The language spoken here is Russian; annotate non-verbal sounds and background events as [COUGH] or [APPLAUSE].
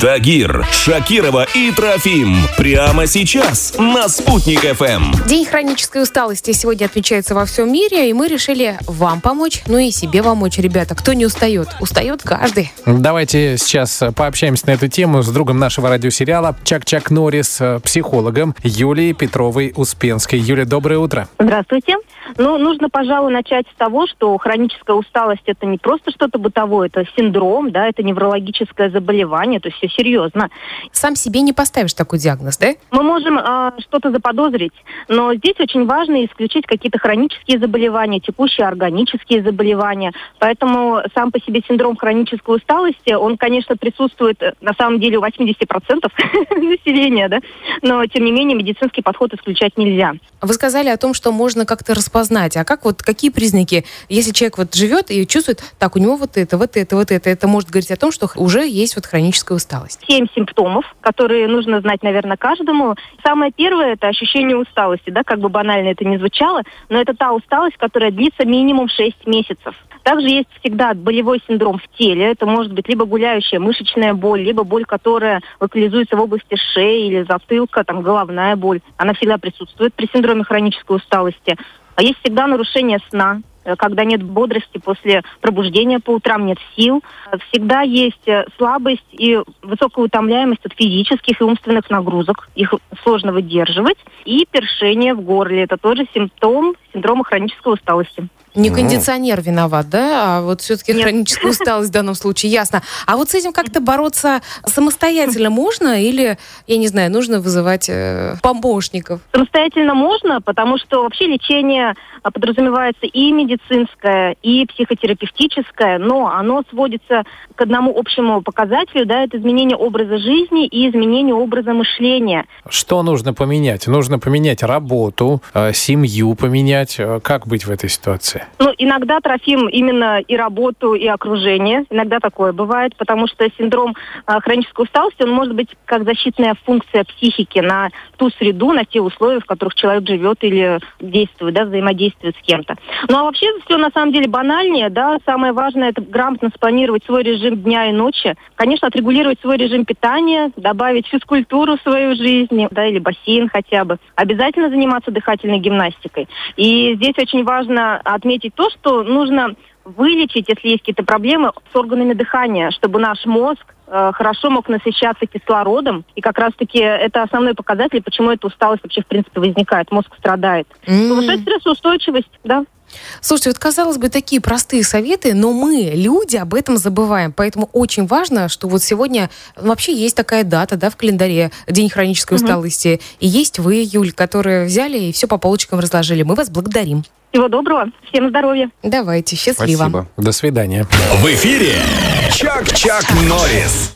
Тагир, Шакирова и Трофим. Прямо сейчас на «Спутник ФМ». День хронической усталости сегодня отмечается во всем мире, и мы решили вам помочь, ну и себе помочь, ребята. Кто не устает? Устает каждый. Давайте сейчас пообщаемся на эту тему с другом нашего радиосериала Чак-Чак Норрис, э, психологом Юлией Петровой-Успенской. Юлия, доброе утро. Здравствуйте. Ну, нужно, пожалуй, начать с того, что хроническая усталость это не просто что-то бытовое, это синдром, да, это неврологическое заболевание, то есть серьезно. Сам себе не поставишь такой диагноз, да? Мы можем э, что-то заподозрить, но здесь очень важно исключить какие-то хронические заболевания, текущие органические заболевания. Поэтому сам по себе синдром хронической усталости, он, конечно, присутствует э, на самом деле у 80% [LAUGHS] населения, да, но, тем не менее, медицинский подход исключать нельзя. Вы сказали о том, что можно как-то распознать. А как вот, какие признаки, если человек вот живет и чувствует, так, у него вот это, вот это, вот это, это может говорить о том, что уже есть вот хроническая усталость? Семь симптомов, которые нужно знать, наверное, каждому. Самое первое – это ощущение усталости, да, как бы банально это не звучало, но это та усталость, которая длится минимум 6 месяцев. Также есть всегда болевой синдром в теле. Это может быть либо гуляющая мышечная боль, либо боль, которая локализуется в области шеи или затылка, там головная боль. Она всегда присутствует при синдроме хронической усталости. А есть всегда нарушение сна, когда нет бодрости после пробуждения по утрам, нет сил. Всегда есть э, слабость и высокая утомляемость от физических и умственных нагрузок. Их сложно выдерживать. И першение в горле. Это тоже симптом синдрома хронической усталости. Не кондиционер виноват, да? А вот все-таки хроническая усталость в данном случае, ясно. А вот с этим как-то бороться самостоятельно можно или, я не знаю, нужно вызывать э, помощников? Самостоятельно можно, потому что вообще лечение а, подразумевается и медицинское, и психотерапевтическое, но оно сводится к одному общему показателю, да, это изменение образа жизни и изменение образа мышления. Что нужно поменять? Нужно поменять работу, э, семью поменять. Э, как быть в этой ситуации? Ну, иногда трофим именно и работу, и окружение. Иногда такое бывает, потому что синдром э, хронической усталости, он может быть как защитная функция психики на ту среду, на те условия, в которых человек живет или действует, да, взаимодействует с кем-то. Ну, а вообще все на самом деле банальнее, да, самое важное это грамотно спланировать свой режим дня и ночи. Конечно, отрегулировать свой режим питания, добавить физкультуру в свою жизнь, да, или бассейн хотя бы. Обязательно заниматься дыхательной гимнастикой. И здесь очень важно отметить то, что нужно вылечить, если есть какие-то проблемы с органами дыхания, чтобы наш мозг э, хорошо мог насыщаться кислородом. И как раз-таки это основной показатель, почему эта усталость вообще в принципе возникает. Мозг страдает. Mm. Повышать стрессоустойчивость, да. Слушайте, вот казалось бы такие простые советы, но мы, люди, об этом забываем. Поэтому очень важно, что вот сегодня вообще есть такая дата, да, в календаре День хронической угу. усталости. И есть вы, Юль, которые взяли и все по полочкам разложили. Мы вас благодарим. Всего доброго, всем здоровья. Давайте, счастливо. Спасибо. До свидания. В эфире Чак-Чак Норрис.